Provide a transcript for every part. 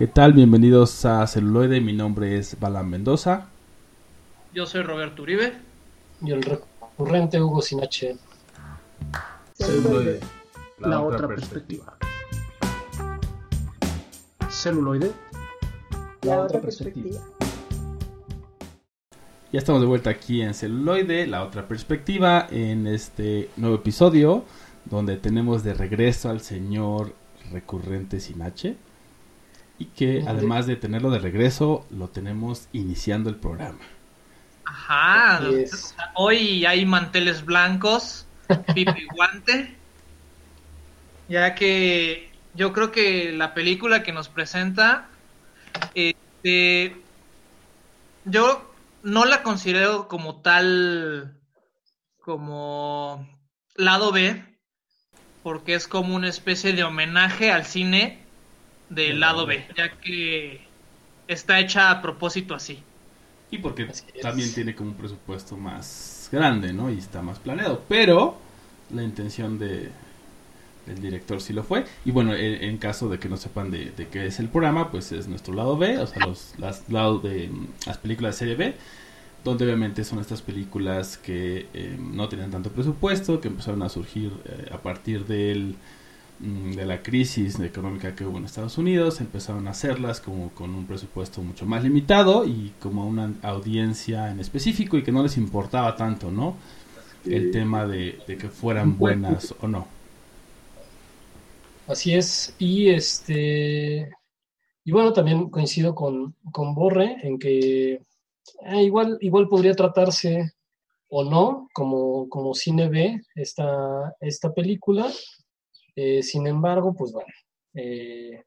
¿Qué tal? Bienvenidos a Celuloide. Mi nombre es Balan Mendoza. Yo soy Roberto Uribe. Y el recurrente Hugo Sinache. Celuloide, la, otra, perspectiva. Celuloide, la, otra perspectiva. Ya estamos de vuelta aquí en Celuloide, la otra perspectiva, en este nuevo episodio donde tenemos de regreso al señor recurrente Sinache y que además de tenerlo de regreso lo tenemos iniciando el programa. Ajá, hoy hay manteles blancos, pipi guante, ya que yo creo que la película que nos presenta, este, yo no la considero como tal, como lado B, porque es como una especie de homenaje al cine del lado B, ya que está hecha a propósito así. Y porque también tiene como un presupuesto más grande, ¿no? Y está más planeado. Pero la intención de, del director sí lo fue. Y bueno, en, caso de que no sepan de, qué es el programa, pues es nuestro lado B, o sea, los las, lados de las películas de serie B donde obviamente son estas películas que eh, no tenían tanto presupuesto, que empezaron a surgir eh, a partir del, de la crisis económica que hubo en Estados Unidos, empezaron a hacerlas como con un presupuesto mucho más limitado y como a una audiencia en específico y que no les importaba tanto, ¿no? El tema de, que fueran buenas o no. Así es, y este y bueno, también coincido con, con Borre en que eh, igual, igual podría tratarse o no como, como cine B esta, esta película. Eh, sin embargo, pues bueno, eh,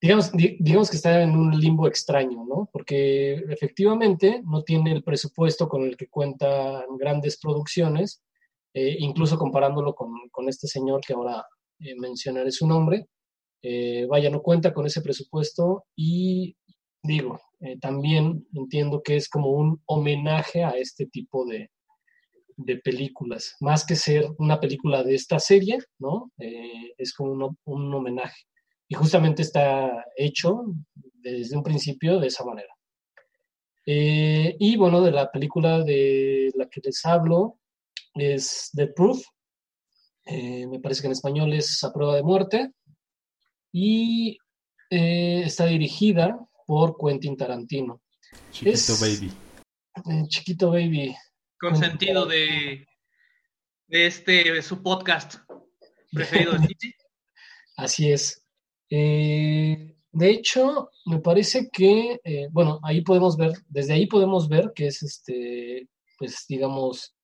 digamos, digamos que está en un limbo extraño, ¿no? Porque efectivamente no tiene el presupuesto con el que cuentan grandes producciones, incluso comparándolo con, con, este señor que ahora mencionaré su nombre. vaya, no cuenta con ese presupuesto y digo, eh, también entiendo que es como un homenaje a este tipo de, películas, más que ser una película de esta serie, ¿no? Eh, es como un, homenaje. Y justamente está hecho desde un principio de esa manera. Eh, y bueno, de la película de la que les hablo es The Proof. me parece que en español es A Prueba de Muerte. Y está dirigida por Quentin Tarantino. Chiquito Baby. Eh, chiquito Baby. Con sentido de, de este, de su podcast preferido de Así es. Eh, de hecho, me parece que, eh, bueno, ahí podemos ver, desde ahí podemos ver que es este, pues digamos,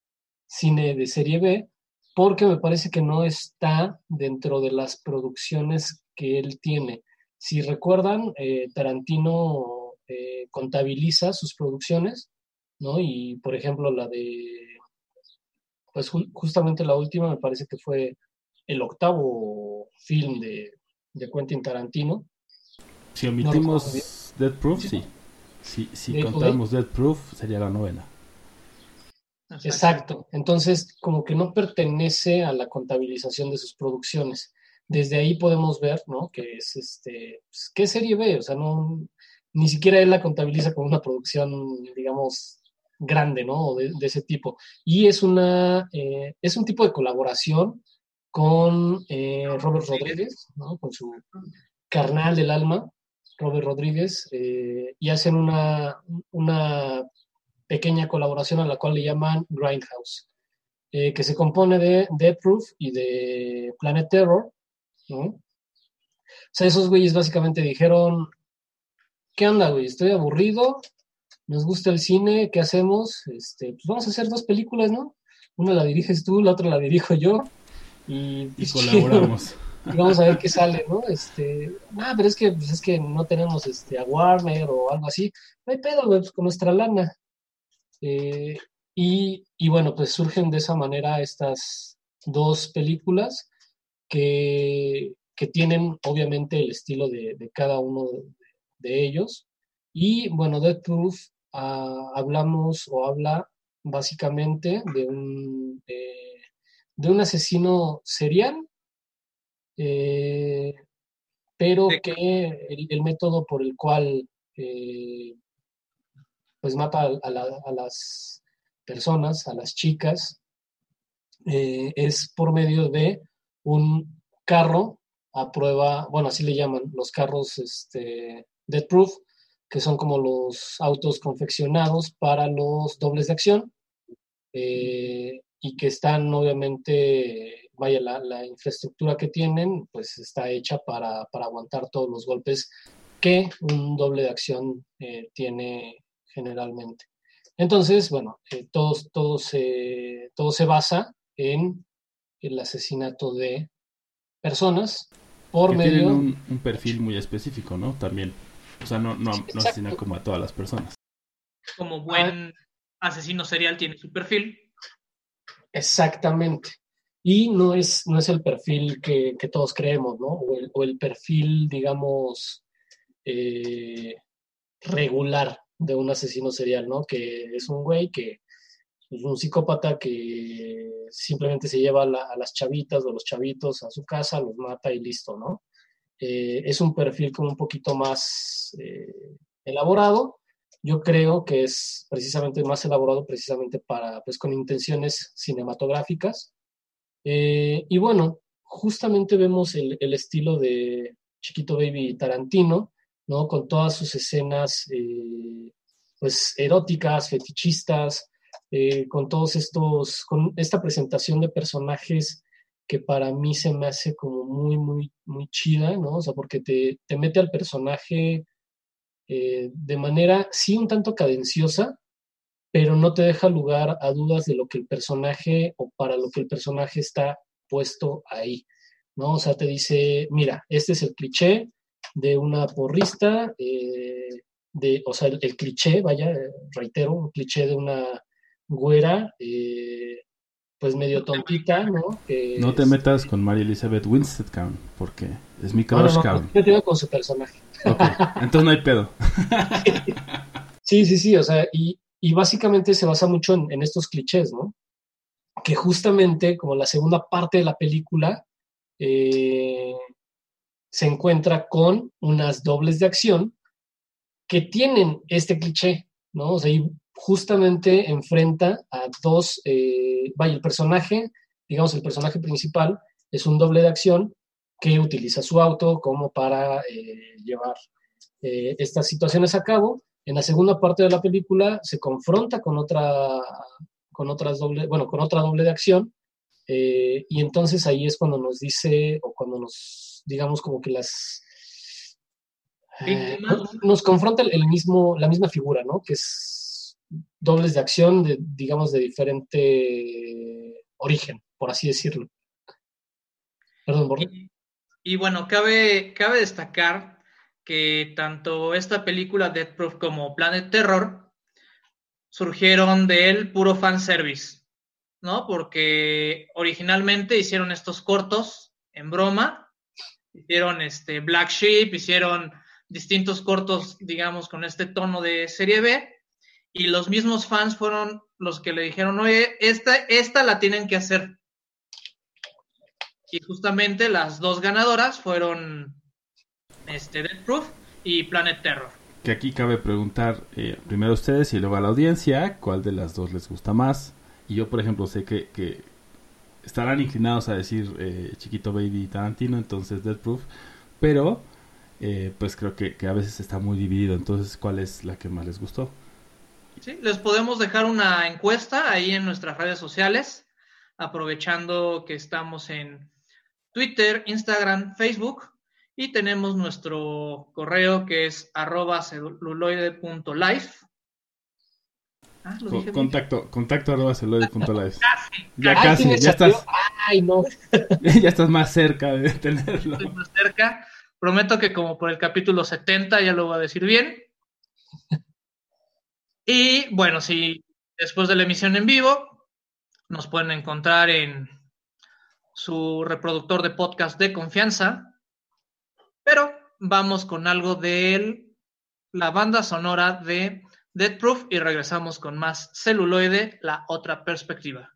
cine de serie B, porque me parece que no está dentro de las producciones que él tiene. Si recuerdan, eh, Tarantino eh, contabiliza sus producciones, ¿no? Y por ejemplo, la de, pues justamente la última me parece que fue el octavo film de, de Quentin Tarantino. Si omitimos Dead Proof, sí. Si, contamos Dead Proof, sería la novena. Exacto. Entonces, como que no pertenece a la contabilización de sus producciones desde ahí podemos ver, ¿no? Que es este, pues, ¿qué serie B? O sea, no, ni siquiera él la contabiliza como una producción, digamos, grande, ¿no? De, ese tipo. Y es una, eh, es un tipo de colaboración con eh, Robert Rodríguez, ¿no? Con su carnal del alma, Robert Rodríguez, eh, y hacen una, una pequeña colaboración a la cual le llaman Grindhouse, que se compone de Death Proof y de Planet Terror, o sea, esos güeyes básicamente dijeron, ¿qué onda, güey? Estoy aburrido, nos gusta el cine, ¿qué hacemos? Este, pues vamos a hacer dos películas, ¿no? Una la diriges tú, la otra la dirijo yo. Y, pues, colaboramos. y vamos a ver qué sale, ¿no? Este, ah, pero es que, pues es que no tenemos este, a Warner o algo así. No hay pedo, pues con nuestra lana. Eh, y, y bueno, pues surgen de esa manera estas dos películas que, tienen obviamente el estilo de, cada uno de, ellos. Y bueno, Death Proof ah, hablamos o habla básicamente de un, de un asesino serial, eh, pero que el, método por el cual eh, pues mata a, las personas, a las chicas, eh, es por medio de un carro a prueba, bueno, así le llaman, los carros este, Dead Proof, que son como los autos confeccionados para los dobles de acción eh, y que están obviamente, vaya, la, infraestructura que tienen, pues está hecha para, aguantar todos los golpes que un doble de acción eh, tiene generalmente. Entonces, bueno, eh, todo, todo, se, todo se basa en el asesinato de personas por medio... Tienen un, perfil muy específico, ¿no? También. O sea, no, no, no asesinan como a todas las personas. Como buen asesino serial tiene su perfil. Exactamente. Y no es, no es el perfil que, todos creemos, ¿no? O el, perfil, digamos, eh, regular de un asesino serial, ¿no? Que es un güey que es un psicópata que simplemente se lleva a las chavitas o los chavitos a su casa, los mata y listo, ¿no? Eh, es un perfil como un poquito más eh, elaborado. Yo creo que es precisamente más elaborado precisamente para, pues, con intenciones cinematográficas. Eh, y bueno, justamente vemos el, el, estilo de Chiquito Baby Tarantino, ¿no? Con todas sus escenas, pues, eróticas, fetichistas, con todos estos, con esta presentación de personajes que para mí se me hace como muy, muy, muy chida, ¿no? O sea, porque te, te mete al personaje eh, de manera, sí, un tanto cadenciosa, pero no te deja lugar a dudas de lo que el personaje o para lo que el personaje está puesto ahí, ¿no? O sea, te dice, mira, este es el cliché de una porrista, eh, de, o sea, el, el cliché, vaya, reitero, un cliché de una güera, eh, pues medio tontita, ¿no? no te metas con María Elizabeth Winstead, porque es mi crush, no, no, Yo te con su personaje. entonces no hay pedo. sí, sí, sí, o sea, y, básicamente se basa mucho en, estos clichés, ¿no? Que justamente, como la segunda parte de la película, eh, se encuentra con unas dobles de acción que tienen este cliché, ¿no? O sea, justamente enfrenta a dos, eh, vaya, el personaje, digamos, el personaje principal es un doble de acción que utiliza su auto como para eh, llevar eh, estas situaciones a cabo. En la segunda parte de la película se confronta con otra, con otras doble, bueno, con otra doble de acción y entonces ahí es cuando nos dice o cuando nos, digamos, como que las nos confronta el mismo, la misma figura, ¿no? Que es dobles de acción, de, digamos, de diferente origen, por así decirlo. Perdón, Y, bueno, cabe, cabe destacar que tanto esta película Death Proof como Planet Terror surgieron del puro fanservice, ¿no? Porque originalmente hicieron estos cortos en broma, hicieron este Black Sheep, hicieron distintos cortos, digamos, con este tono de serie B, y los mismos fans fueron los que le dijeron, oye, esta, esta la tienen que hacer. Y justamente las dos ganadoras fueron este, Death Proof y Planet Terror. Que aquí cabe preguntar eh, primero a ustedes y luego a la audiencia cuál de las dos les gusta más. Y yo, por ejemplo, sé que, que estarán inclinados a decir eh, Chiquito Baby Tarantino, entonces Death Proof. Pero, eh, pues creo que, que a veces está muy dividido. Entonces, ¿cuál es la que más les gustó? Sí, les podemos dejar una encuesta ahí en nuestras redes sociales, aprovechando que estamos en Twitter, Instagram, Facebook y tenemos nuestro correo que es arroba celuloide.life. Ah, contacto, contacto arroba celuloide.life. Ya casi, ya estás. Ay, no. ya estás más cerca de tenerlo. Estoy más cerca. Prometo que como por el capítulo 70 ya lo voy a decir bien. Y bueno, si después de la emisión en vivo, nos pueden encontrar en su reproductor de podcast de confianza. Pero vamos con algo de la banda sonora de Dead Proof y regresamos con más celuloide, la otra perspectiva.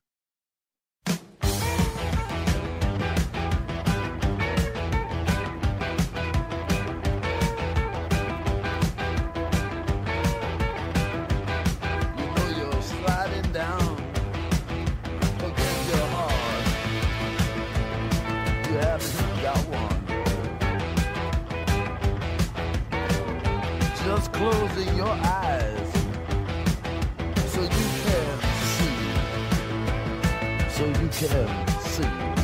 So you can see. So you can see.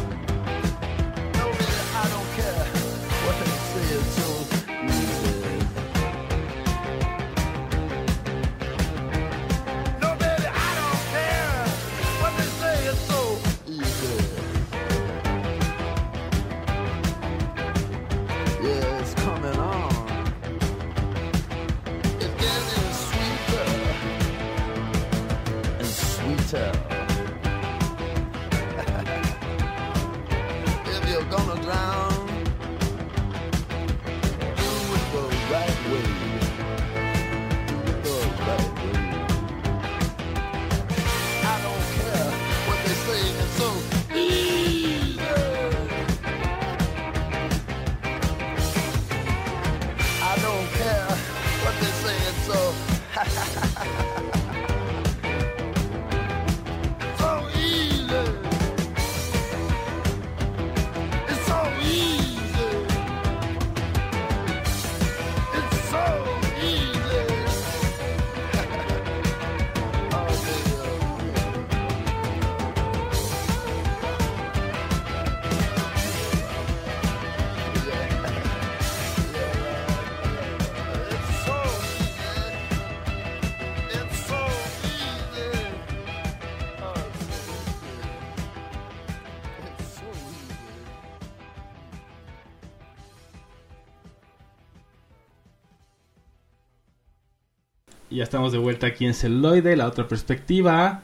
Estamos de vuelta aquí en Celoide, la otra perspectiva.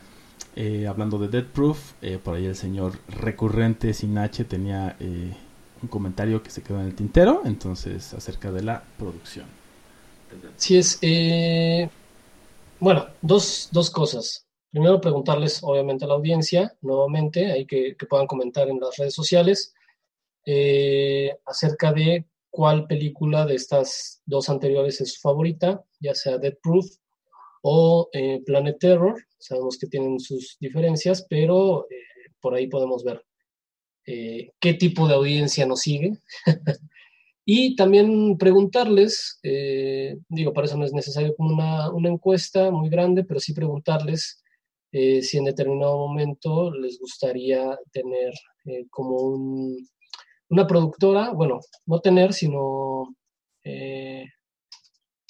Eh, hablando de Dead Proof, eh, por ahí el señor recurrente sin H tenía eh, un comentario que se quedó en el tintero, entonces acerca de la producción. Sí es. bueno, dos, dos cosas. Primero preguntarles, obviamente, a la audiencia, nuevamente, ahí que, que puedan comentar en las redes sociales, acerca de cuál película de estas dos anteriores es su favorita, ya sea Dead Proof o eh, Planet Terror. Sabemos que tienen sus diferencias, pero eh, por ahí podemos ver eh, qué tipo de audiencia nos sigue. Y también preguntarles, eh, digo, para eso no es necesario como una, una encuesta muy grande, pero sí preguntarles eh, si en determinado momento les gustaría tener eh, como un- una productora, bueno, no tener, sino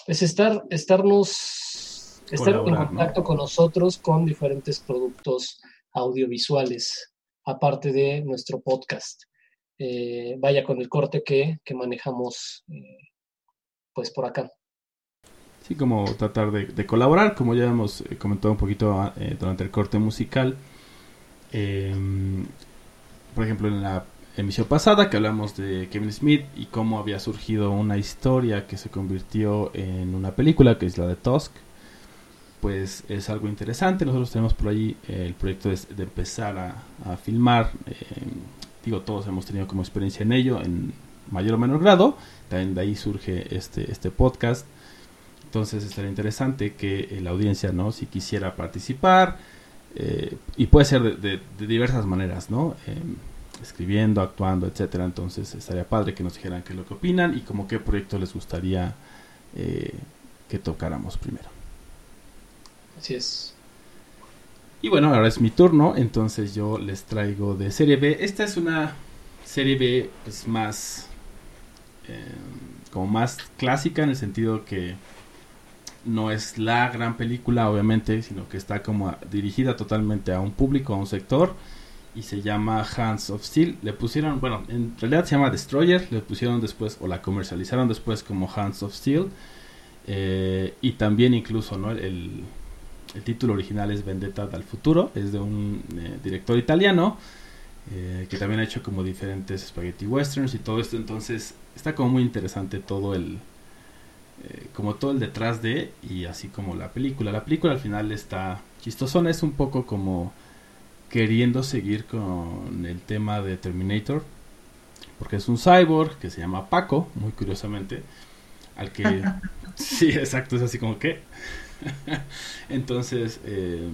es estar, estarnos, estar en contacto con nosotros con diferentes productos audiovisuales, aparte de nuestro podcast eh, vaya con el corte que, que manejamos eh, pues por acá. Sí, como tratar de, de colaborar, como ya hemos eh, comentado un poquito eh, durante el corte musical. Eh, por ejemplo, en la emisión pasada que hablamos de Kevin Smith y cómo había surgido una historia que se convirtió en una película, que es la de Tusk, pues es algo interesante. Nosotros tenemos por ahí eh, el proyecto de, empezar a, filmar. eh, digo, todos hemos tenido como experiencia en ello, en mayor o menor grado. También de ahí surge este, este podcast. Entonces estaría interesante que eh, la audiencia, ¿no? Si quisiera participar, y puede ser de, diversas maneras, ¿no? Eh, escribiendo, actuando, etcétera. Entonces estaría padre que nos dijeran qué es lo que opinan y como qué proyecto les gustaría que tocáramos primero. Así es. Y bueno, ahora es mi turno, entonces yo les traigo de serie B. Esta es una serie B pues, más eh, como más clásica en el sentido que no es la gran película, obviamente, sino que está como dirigida totalmente a un público, a un sector y se llama Hands of Steel. Le pusieron, bueno, en realidad se llama Destroyer, le pusieron después o la comercializaron después como Hands of Steel. Eh, y también incluso, ¿no? El, el título original es Vendetta dal Futuro, es de un eh, director italiano eh, que también ha hecho como diferentes spaghetti westerns y todo esto, entonces está como muy interesante todo el eh, como todo el detrás de y así como la película. La película al final está chistosona, es un poco como queriendo seguir con el tema de Terminator, porque es un cyborg que se llama Paco, muy curiosamente, al que sí, exacto, es así como que entonces, eh,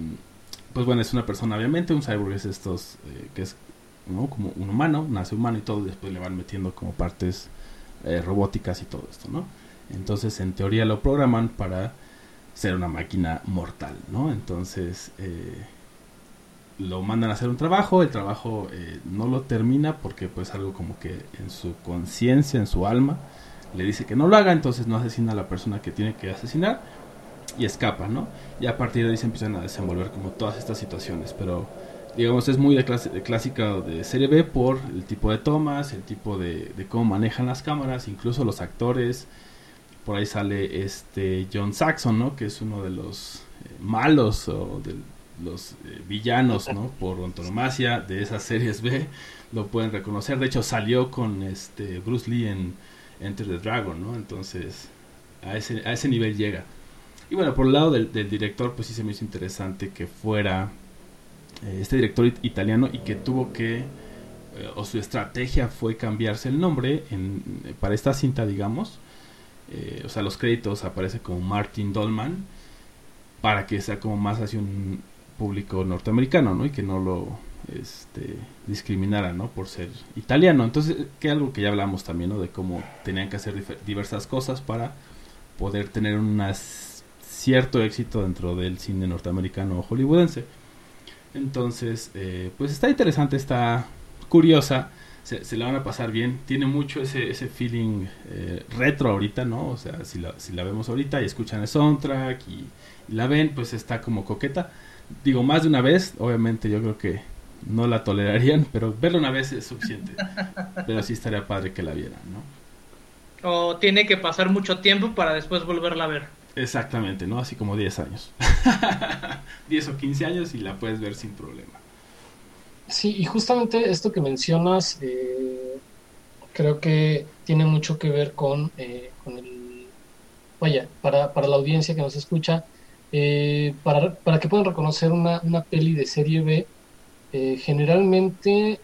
pues bueno, es una persona obviamente, un cyborg es estos, eh, que es como un humano, nace humano y todo, y después le van metiendo como partes eh, robóticas y todo esto, ¿no? Entonces, en teoría lo programan para ser una máquina mortal, ¿no? Entonces, lo mandan a hacer un trabajo, el trabajo no lo termina porque pues algo como que en su conciencia, en su alma, le dice que no lo haga, entonces no asesina a la persona que tiene que asesinar y escapa, ¿no? Y a partir de ahí se empiezan a desenvolver como todas estas situaciones, pero digamos es muy de, clase, de clásica de serie B por el tipo de tomas, el tipo de, de cómo manejan las cámaras, incluso los actores, por ahí sale este John Saxon, ¿no? Que es uno de los eh, malos o de los eh, villanos, ¿no? Por antonomasia de esas series B, lo pueden reconocer. De hecho, salió con este Bruce Lee en Enter the Dragon, ¿no? Entonces, a ese, a ese nivel llega. Y bueno, por el lado del, director, pues sí se me hizo interesante que fuera eh, este director italiano y que tuvo que, o su estrategia fue cambiarse el nombre en, para esta cinta, digamos, eh, o sea, los créditos aparece como Martin Dolman para que sea como más hacia un público norteamericano, ¿no? Y que no lo este, discriminara, ¿no? Por ser italiano. Entonces, que algo que ya hablamos también, ¿no? De cómo tenían que hacer diversas cosas para poder tener un cierto éxito dentro del cine norteamericano hollywoodense. Entonces, eh, pues está interesante, está curiosa se, la van a pasar bien. Tiene mucho ese, ese feeling eh, retro ahorita, ¿no? O sea, si la, si la vemos ahorita y escuchan el soundtrack y, la ven, pues está como coqueta. Digo, más de una vez, obviamente yo creo que no la tolerarían, pero verla una vez es suficiente. pero sí estaría padre que la vieran, ¿no? O tiene que pasar mucho tiempo para después volverla a ver. Exactamente, ¿no? Así como 10 años. 10 o 15 años y la puedes ver sin problema. Sí, y justamente esto que mencionas eh, creo que tiene mucho que ver con, eh, con el... Vaya, para, para, la audiencia que nos escucha, eh, para, para, que puedan reconocer una, una peli de serie B, generalmente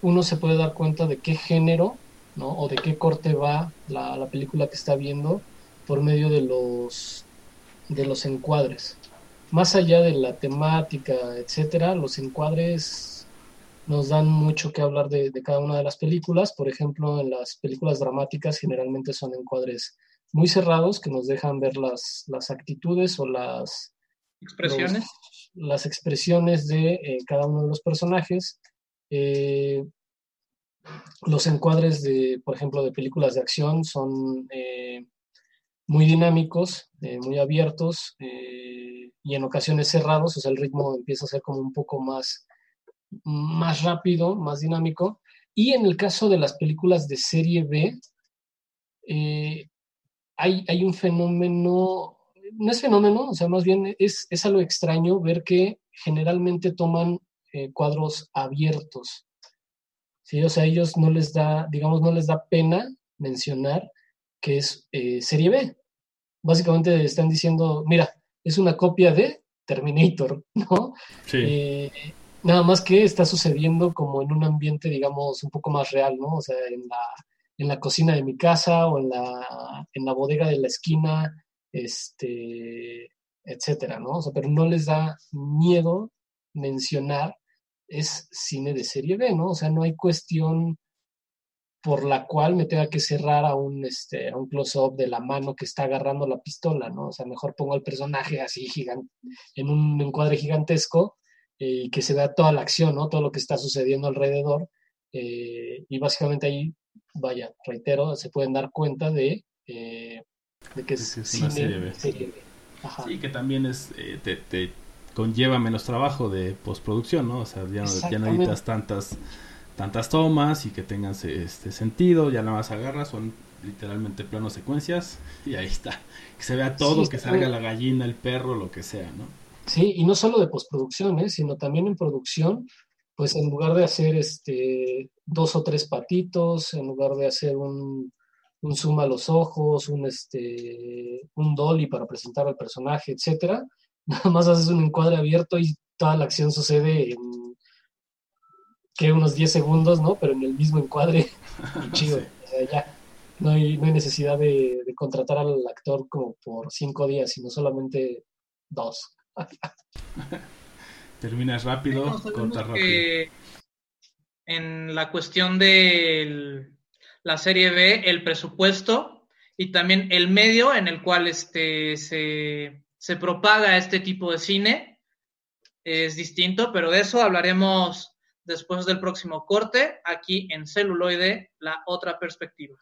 uno se puede dar cuenta de qué género ¿no? o de qué corte va la, la película que está viendo por medio de los, de los encuadres más allá de la temática, etcétera, los encuadres nos dan mucho que hablar de, cada una de las películas. Por ejemplo, en las películas dramáticas generalmente son encuadres muy cerrados que nos dejan ver las, las actitudes o las expresiones, las expresiones de eh, cada uno de los personajes. Eh, los encuadres de, por ejemplo, de películas de acción son eh, muy dinámicos, muy abiertos y en ocasiones cerrados, o sea, el ritmo empieza a ser como un poco más, más rápido, más dinámico. Y en el caso de las películas de serie B, eh, hay, hay, un fenómeno, no es fenómeno, o sea, más bien es, es algo extraño ver que generalmente toman eh, cuadros abiertos. O sea, a ellos no les da, digamos, no les da pena mencionar que es eh, serie B. Básicamente están diciendo, mira, es una copia de Terminator, ¿no? Sí. Eh, nada más que está sucediendo como en un ambiente, digamos, un poco más real, ¿no? O sea, en la, en la cocina de mi casa o en la, en la bodega de la esquina, este, etcétera, ¿no? O sea, pero no les da miedo mencionar es cine de serie B, ¿no? O sea, no hay cuestión por la cual me tenga que cerrar a un, este, a un close-up de la mano que está agarrando la pistola, ¿no? O sea, mejor pongo al personaje así gigante, en un encuadre gigantesco eh, y que se vea toda la acción, ¿no? Todo lo que está sucediendo alrededor. Eh, y básicamente ahí, vaya, reitero, se pueden dar cuenta de, eh, de que es, una serie B. Sí, que también es, te, te, conlleva menos trabajo de postproducción, ¿no? O sea, ya, ya no editas tantas tantas tomas y que tengan este sentido, ya nada más agarras, son literalmente planos secuencias y ahí está. Que se vea todo, que salga la gallina, el perro, lo que sea, ¿no? Sí, y no solo de postproducción, ¿eh? sino también en producción, pues en lugar de hacer este dos o tres patitos, en lugar de hacer un, un zoom a los ojos, un este un dolly para presentar al personaje, etcétera, nada más haces un encuadre abierto y toda la acción sucede en que unos 10 segundos, ¿no? Pero en el mismo encuadre, chido. O sea, ya no hay, no hay necesidad de, contratar al actor como por 5 días, sino solamente dos. Terminas rápido, cortas rápido. En la cuestión de la serie B, el presupuesto y también el medio en el cual este, se, se propaga este tipo de cine es distinto, pero de eso hablaremos después del próximo corte, aquí en celuloide, la otra perspectiva.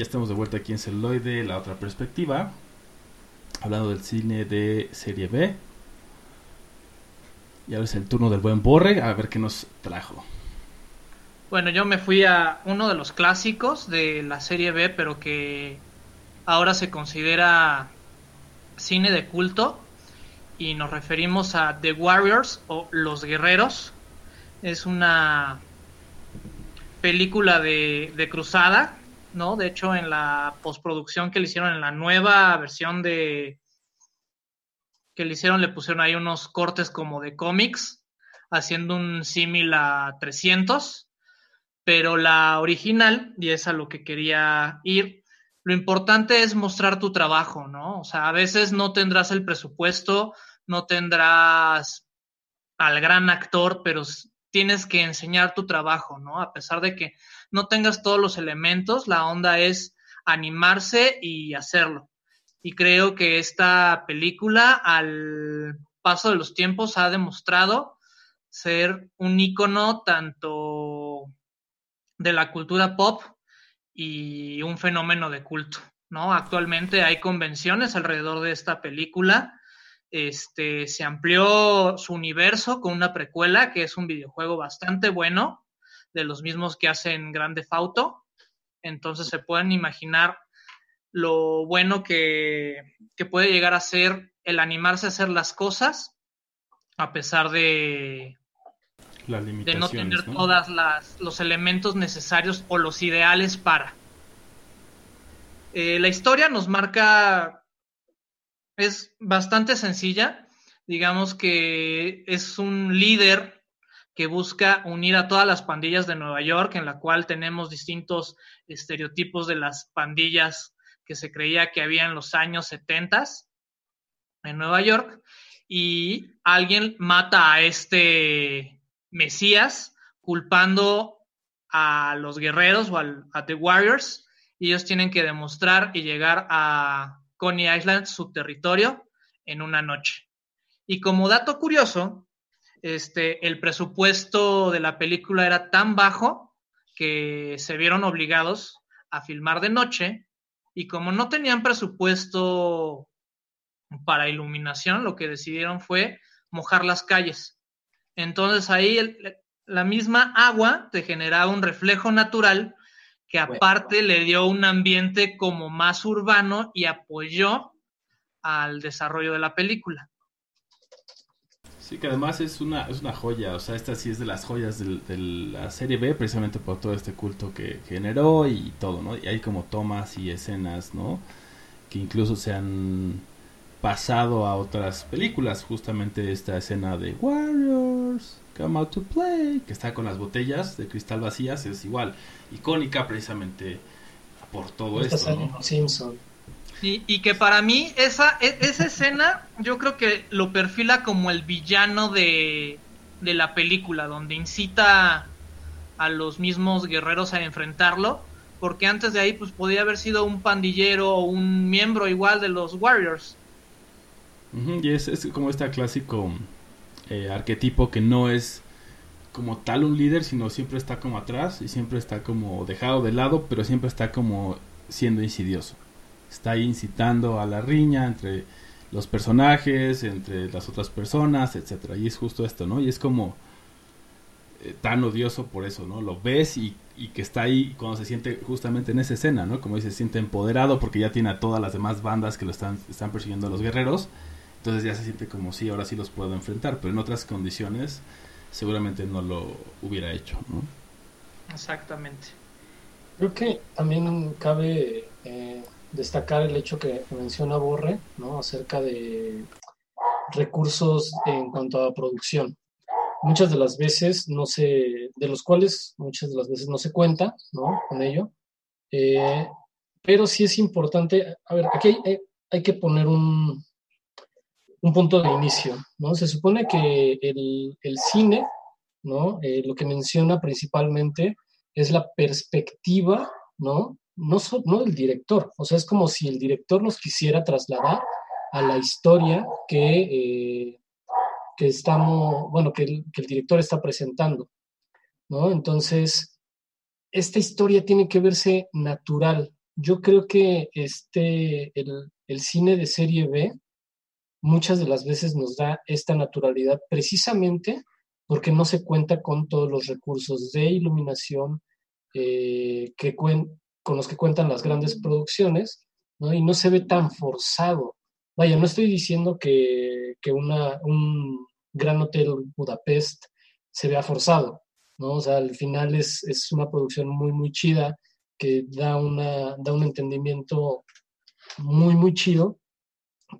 Ya estamos de vuelta aquí en Celuloide, la otra perspectiva. Hablando del cine de serie B. Y ahora es el turno del buen Borre, a ver qué nos trajo. Bueno, yo me fui a uno de los clásicos de la serie B, pero que ahora se considera cine de culto. Y nos referimos a The Warriors o Los Guerreros. Es una película de, de cruzada ¿no? De hecho, en la postproducción que le hicieron en la nueva versión de que le hicieron, le pusieron ahí unos cortes como de cómics, haciendo un símil a 300, pero la original, y es a lo que quería ir, lo importante es mostrar tu trabajo, ¿no? O sea, a veces no tendrás el presupuesto, no tendrás al gran actor, pero tienes que enseñar tu trabajo, ¿no? A pesar de que no tengas todos los elementos, la onda es animarse y hacerlo. Y creo que esta película, al paso de los tiempos, ha demostrado ser un icono tanto de la cultura pop y un fenómeno de culto, ¿no? Actualmente hay convenciones alrededor de esta película. Este, se amplió su universo con una precuela que es un videojuego bastante bueno de los mismos que hacen Grande Fauto. Entonces se pueden imaginar lo bueno que, puede llegar a ser el animarse a hacer las cosas a pesar de, de no tener todos los elementos necesarios o los ideales para. Eh, la historia nos marca, es bastante sencilla, digamos que es un líder que busca unir a todas las pandillas de Nueva York, en la cual tenemos distintos estereotipos de las pandillas que se creía que había en los años 70 en Nueva York, y alguien mata a este Mesías culpando a los guerreros o a The Warriors, y ellos tienen que demostrar y llegar a Coney Island, su territorio, en una noche. Y como dato curioso, este, el presupuesto de la película era tan bajo que se vieron obligados a filmar de noche y como no tenían presupuesto para iluminación, lo que decidieron fue mojar las calles. Entonces ahí la misma agua te generaba un reflejo natural que aparte le dio un ambiente como más urbano y apoyó al desarrollo de la película. Sí, que además es una, es una joya, o sea, esta sí es de las joyas de, la serie B, precisamente por todo este culto que generó y todo, ¿no? Y hay como tomas y escenas, ¿no? Que incluso se han pasado a otras películas, justamente esta escena de Warriors, Come Out to Play, que está con las botellas de cristal vacías, es igual, icónica precisamente por todo esto. ¿no? Simpson. Y, que para mí esa, e, esa escena yo creo que lo perfila como el villano de, de la película, donde incita a los mismos guerreros a enfrentarlo, porque antes de ahí pues podía haber sido un pandillero o un miembro igual de los Warriors. y es, es, como este clásico eh, arquetipo que no es como tal un líder, sino siempre está como atrás y siempre está como dejado de lado, pero siempre está como siendo insidioso está incitando a la riña entre los personajes, entre las otras personas, etcétera. Y es justo esto, ¿no? Y es como eh, tan odioso por eso, ¿no? Lo ves y, y, que está ahí cuando se siente justamente en esa escena, ¿no? Como dice, se siente empoderado porque ya tiene a todas las demás bandas que lo están, están persiguiendo a los guerreros. Entonces ya se siente como si ahora sí los puedo enfrentar, pero en otras condiciones seguramente no lo hubiera hecho, ¿no? Exactamente. Creo que también cabe eh, destacar el hecho que menciona Borre, ¿no? Acerca de recursos en cuanto a producción. Muchas de las veces no se, de los cuales muchas de las veces no se cuenta, ¿no? Con ello. Eh, pero sí es importante, a ver, aquí hay, que poner un, un, punto de inicio, ¿no? Se supone que el, el cine, ¿no? Eh, lo que menciona principalmente es la perspectiva, ¿no? No, no del director, o sea, es como si el director nos quisiera trasladar a la historia que, eh, que estamos, bueno, que el, que el, director está presentando, ¿no? Entonces, esta historia tiene que verse natural. Yo creo que este, el, el cine de serie B muchas de las veces nos da esta naturalidad precisamente porque no se cuenta con todos los recursos de iluminación eh, que, con los que cuentan las grandes producciones, ¿no? Y no se ve tan forzado. Vaya, no estoy diciendo que, que una, un gran hotel Budapest se vea forzado, ¿no? O sea, al final es, es una producción muy, muy chida que da, una, da un entendimiento muy, muy chido,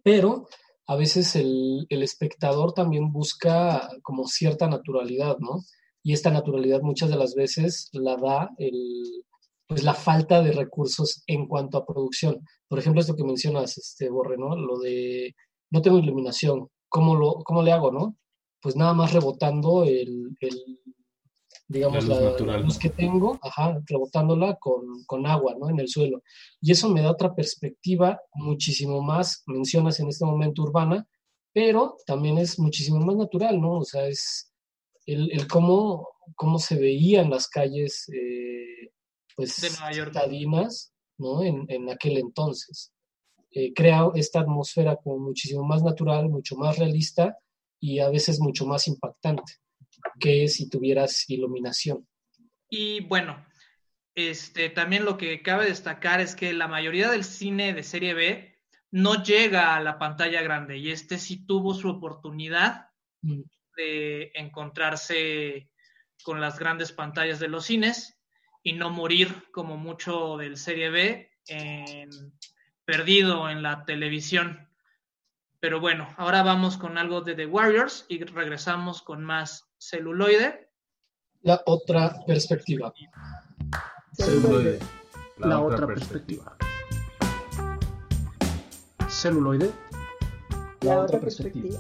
pero a veces el, el, espectador también busca como cierta naturalidad, ¿no? Y esta naturalidad muchas de las veces la da el, pues la falta de recursos en cuanto a producción. Por ejemplo, esto que mencionas, este Borre, ¿no? Lo de no tengo iluminación, ¿cómo, lo, cómo le hago, no? Pues nada más rebotando el, digamos, la luz, que tengo, ajá, rebotándola con, con, agua, ¿no? En el suelo. Y eso me da otra perspectiva muchísimo más, mencionas en este momento urbana, pero también es muchísimo más natural, ¿no? O sea, es el, el cómo, cómo se veían las calles eh, pues, citadinas, ¿no? En, en, aquel entonces. Eh, crea esta atmósfera como muchísimo más natural, mucho más realista y a veces mucho más impactante que si tuvieras iluminación. Y bueno, este, también lo que cabe destacar es que la mayoría del cine de serie B no llega a la pantalla grande y este sí tuvo su oportunidad mm. de encontrarse con las grandes pantallas de los cines y no morir como mucho del Serie B en, perdido en la televisión. Pero bueno, ahora vamos con algo de The Warriors y regresamos con más celuloide. La otra perspectiva. Celuloide. La, otra, perspectiva. Celuloide. La, otra perspectiva.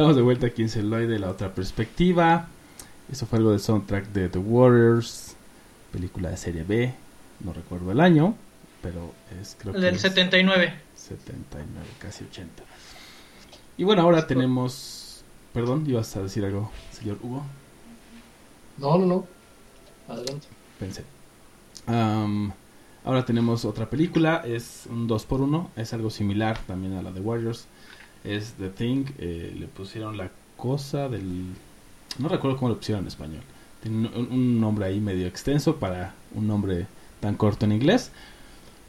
Estamos de vuelta aquí en Celuloide, la otra perspectiva. Eso fue algo del soundtrack de The Warriors, película de serie B. No recuerdo el año, pero es creo que. Del 79. 79, casi 80. Y bueno, ahora tenemos. Perdón, ibas a decir algo, señor Hugo. No, no, no. Adelante. Pensé. ahora tenemos otra película, es un 2 por 1 es algo similar también a la de Warriors. Es The Thing, eh, le pusieron la cosa del... No recuerdo cómo lo pusieron en español. Tiene un, nombre ahí medio extenso para un nombre tan corto en inglés.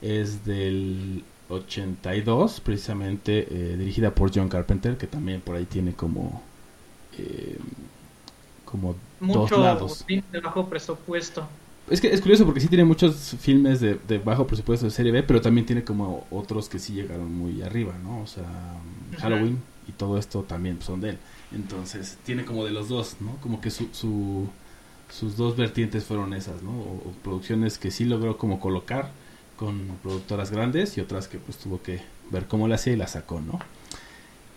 Es del 82, precisamente eh, dirigida por John Carpenter, que también por ahí tiene como... Eh, como dos lados. bajo presupuesto. Es que es curioso porque sí tiene muchos filmes de, bajo presupuesto de serie B, pero también tiene como otros que sí llegaron muy arriba, ¿no? O sea, Halloween y todo esto también son de él. Entonces, tiene como de los dos, ¿no? Como que su, sus dos vertientes fueron esas, ¿no? O, producciones que sí logró como colocar con productoras grandes y otras que pues tuvo que ver cómo la hacía y la sacó, ¿no?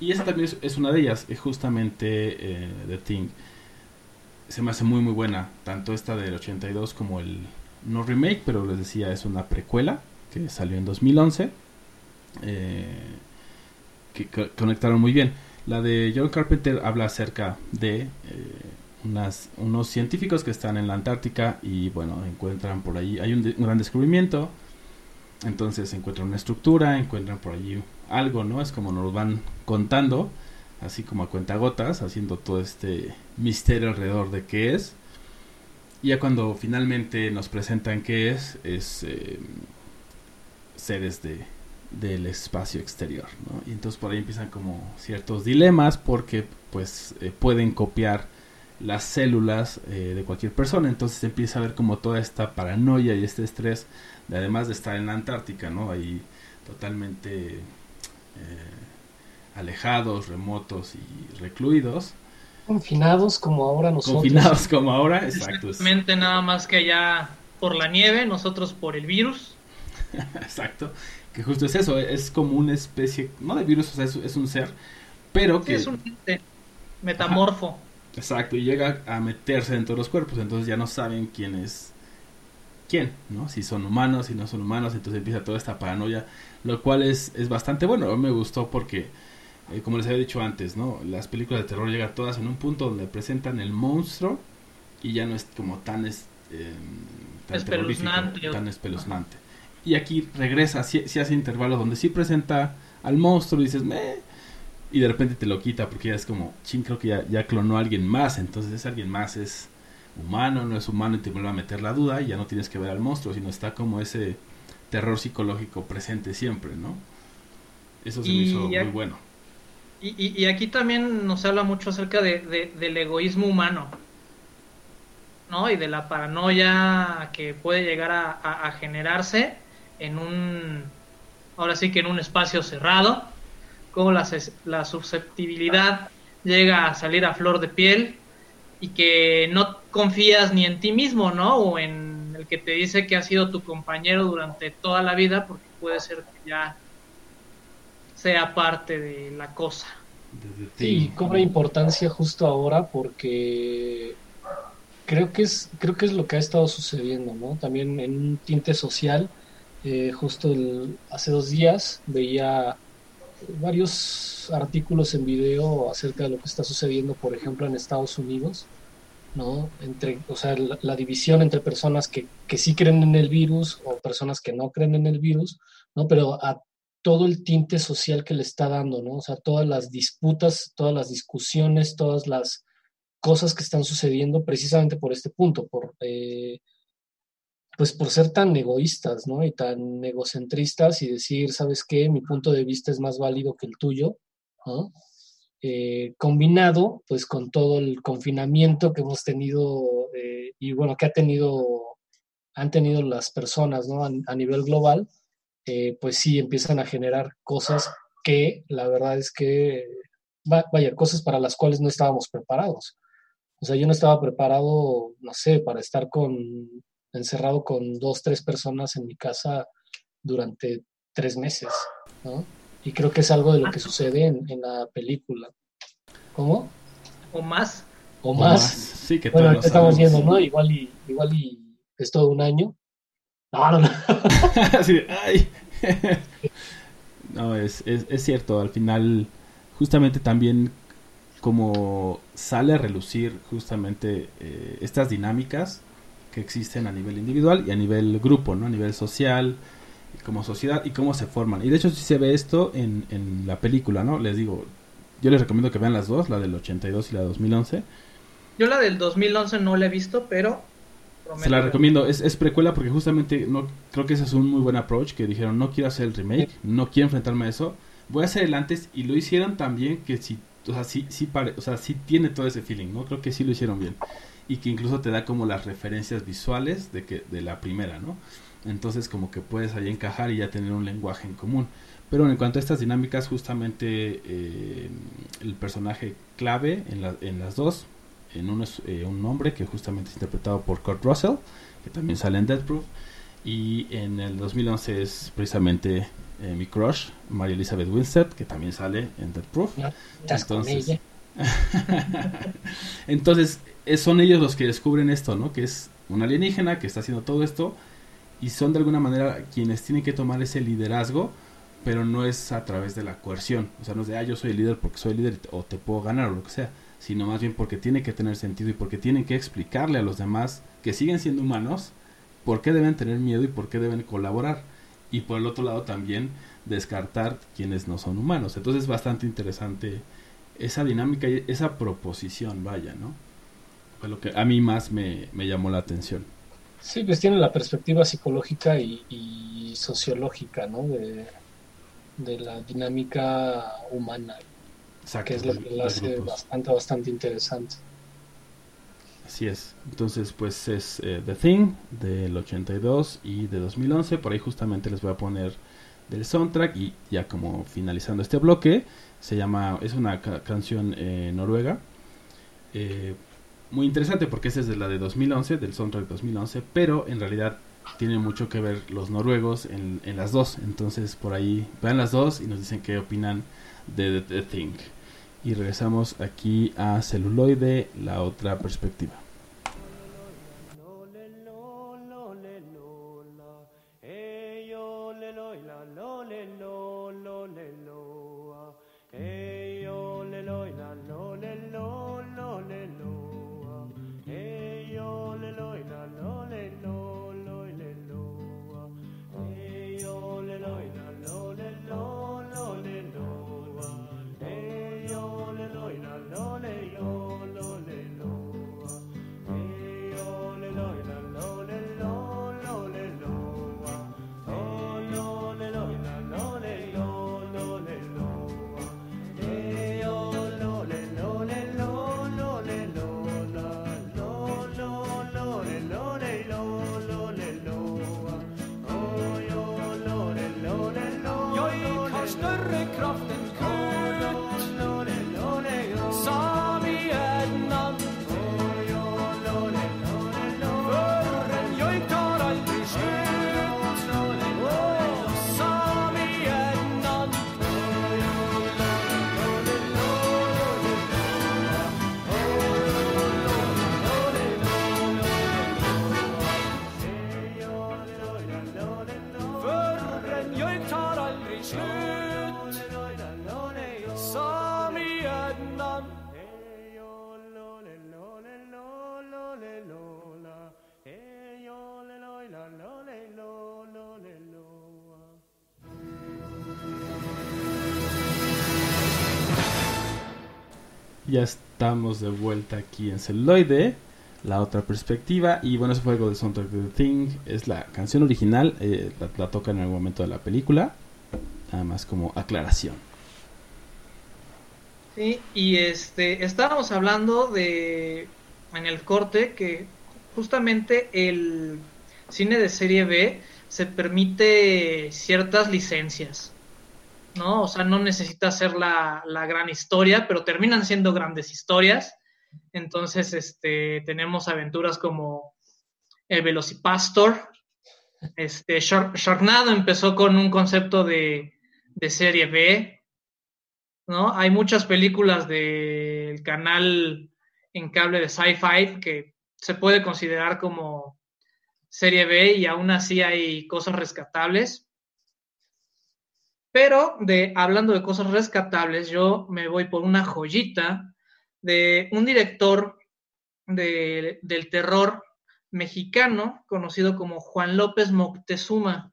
Y esa también es, una de ellas, es justamente eh, The Thing se me hace muy muy buena, tanto esta del 82 como el no remake, pero les decía es una precuela que salió en 2011, eh, que conectaron muy bien. La de John Carpenter habla acerca de eh, unas, unos científicos que están en la Antártica y bueno, encuentran por ahí, hay un, un gran descubrimiento, entonces encuentran una estructura, encuentran por allí algo, ¿no? Es como nos van contando así como a cuentagotas, haciendo todo este misterio alrededor de qué es. Y ya cuando finalmente nos presentan qué es, es eh, seres de, del espacio exterior. Y entonces por ahí empiezan como ciertos dilemas porque pues eh, pueden copiar las células eh, de cualquier persona, entonces empieza a ver como toda esta paranoia y este estrés, de, además de estar en la Antártica, ¿no? Ahí totalmente alejados, remotos y recluidos. Confinados como ahora nosotros. Confinados como ahora, exacto. Exactamente, nada más que allá por la nieve, nosotros por el virus. exacto, que justo es eso, es como una especie, no de virus, o sea, es, un ser, pero que... es un metamorfo. exacto, y llega a meterse dentro de los cuerpos, entonces ya no saben quién es quién, ¿no? Si son humanos, si no son humanos, entonces empieza toda esta paranoia, lo cual es, es bastante bueno, me gustó porque eh, como les había dicho antes, ¿no? Las películas de terror llegan todas en un punto donde presentan el monstruo y ya no es como tan, es, eh, tan espeluznante. tan espeluznante. Y aquí regresa, si, hace intervalos donde sí presenta al monstruo y dices, me y de repente te lo quita porque ya es como, ching, creo que ya, ya clonó a alguien más, entonces ese alguien más es humano, no es humano y te vuelve a meter la duda y ya no tienes que ver al monstruo, sino está como ese terror psicológico presente siempre, ¿no? Eso se me hizo muy bueno. Y, aquí también nos habla mucho acerca de, del egoísmo humano, ¿no? Y de la paranoia que puede llegar a, generarse en un, ahora sí que en un espacio cerrado, como la, la susceptibilidad llega a salir a flor de piel y que no confías ni en ti mismo, ¿no? O en el que te dice que ha sido tu compañero durante toda la vida, porque puede ser que ya sea parte de la cosa. Sí, cobra importancia justo ahora porque creo que es creo que es lo que ha estado sucediendo, ¿no? También en un tinte social, eh, justo hace dos días veía varios artículos en video acerca de lo que está sucediendo, por ejemplo, en Estados Unidos, ¿no? Entre, o sea, la, división entre personas que, que, sí creen en el virus o personas que no creen en el virus, ¿no? Pero a todo el tinte social que le está dando, ¿no? O sea, todas las disputas, todas las discusiones, todas las cosas que están sucediendo precisamente por este punto, por, eh, pues por ser tan egoístas, ¿no? Y tan egocentristas y decir, ¿sabes qué? Mi punto de vista es más válido que el tuyo, ¿no? Eh, combinado, pues, con todo el confinamiento que hemos tenido eh, y, bueno, que ha tenido, han tenido las personas, ¿no? a nivel global, eh, pues sí empiezan a generar cosas que la verdad es que, vaya, cosas para las cuales no estábamos preparados. O sea, yo no estaba preparado, no sé, para estar con, encerrado con dos, tres personas en mi casa durante tres meses, ¿no? Y creo que es algo de lo que sucede en, la película. ¿Cómo? O más. O más. Sí, que Bueno, todos estamos viendo, ¿no? Igual y, igual y es todo un año. No, no, no. Así de, ay. no, es, es, es cierto, al final, justamente también como sale a relucir justamente eh, estas dinámicas que existen a nivel individual y a nivel grupo, ¿no? A nivel social, como sociedad y cómo se forman. Y de hecho sí se ve esto en, en la película, ¿no? Les digo, yo les recomiendo que vean las dos, la del 82 y la de 2011. Yo la del 2011 no la he visto, pero... prometo Se la recomiendo, es, es precuela porque justamente no creo que ese es un muy buen approach que dijeron no quiero hacer el remake, no quiero enfrentarme a eso, voy a hacer el antes y lo hicieron también que si, o sea, sí, sí, pare- o sea, sí tiene todo ese feeling, ¿no? Creo que sí lo hicieron bien y que incluso te da como las referencias visuales de que de la primera, ¿no? Entonces como que puedes ahí encajar y ya tener un lenguaje en común. Pero en cuanto a estas dinámicas, justamente eh, el personaje clave en, la- en las dos, en uno es eh, un hombre que justamente es interpretado por Kurt Russell, que también sale en Death Proof, y en el 2011 es precisamente eh, mi crush, María Elizabeth Winstead, que también sale en Death Proof. No, Entonces-. Entonces, son ellos los que descubren esto, ¿no? Que es un alienígena que está haciendo todo esto y son de alguna manera quienes tienen que tomar ese liderazgo, pero no es a través de la coerción. O sea, no es de, ah, yo soy el líder porque soy líder o te puedo ganar o lo que sea, sino más bien porque tiene que tener sentido y porque tienen que explicarle a los demás que siguen siendo humanos por qué deben tener miedo y por qué deben colaborar. Y por el otro lado también descartar quienes no son humanos. Entonces es bastante interesante esa dinámica y esa proposición, vaya, ¿no? Fue lo que a mí más me, me llamó la atención. Sí, pues tiene la perspectiva psicológica y, y sociológica, ¿no? De, de la dinámica humana, Exacto, que es lo que la hace bastante, bastante interesante. Así es. Entonces, pues es eh, The Thing del 82 y de 2011. Por ahí justamente les voy a poner del soundtrack y ya como finalizando este bloque, se llama, es una ca- canción eh, noruega. Eh, muy interesante porque esta es de la de 2011, del soundtrack 2011, pero en realidad tiene mucho que ver los noruegos en, en las dos. Entonces por ahí vean las dos y nos dicen qué opinan de The, Thing. Y regresamos aquí a celuloide, la otra perspectiva. Ya estamos de vuelta aquí en celuloide, la otra perspectiva. Y bueno, eso fue algo del soundtrack de The Thing. Es la canción original, eh, la, la toca en algún momento de la película. Nada más como aclaración. Sí, y este, estábamos hablando de, en el corte, que justamente el cine de serie B se permite ciertas licencias, ¿no? O sea, no necesita ser la, la gran historia, pero terminan siendo grandes historias. Entonces, este, tenemos aventuras como El Velocipastor, este, Shark- Sharknado empezó con un concepto de, de serie B, ¿no? Hay muchas películas del canal en cable de Sci-Fi que se puede considerar como serie B y aún así hay cosas rescatables. Pero de hablando de cosas rescatables, yo me voy por una joyita de un director de, del terror mexicano conocido como Juan López Moctezuma.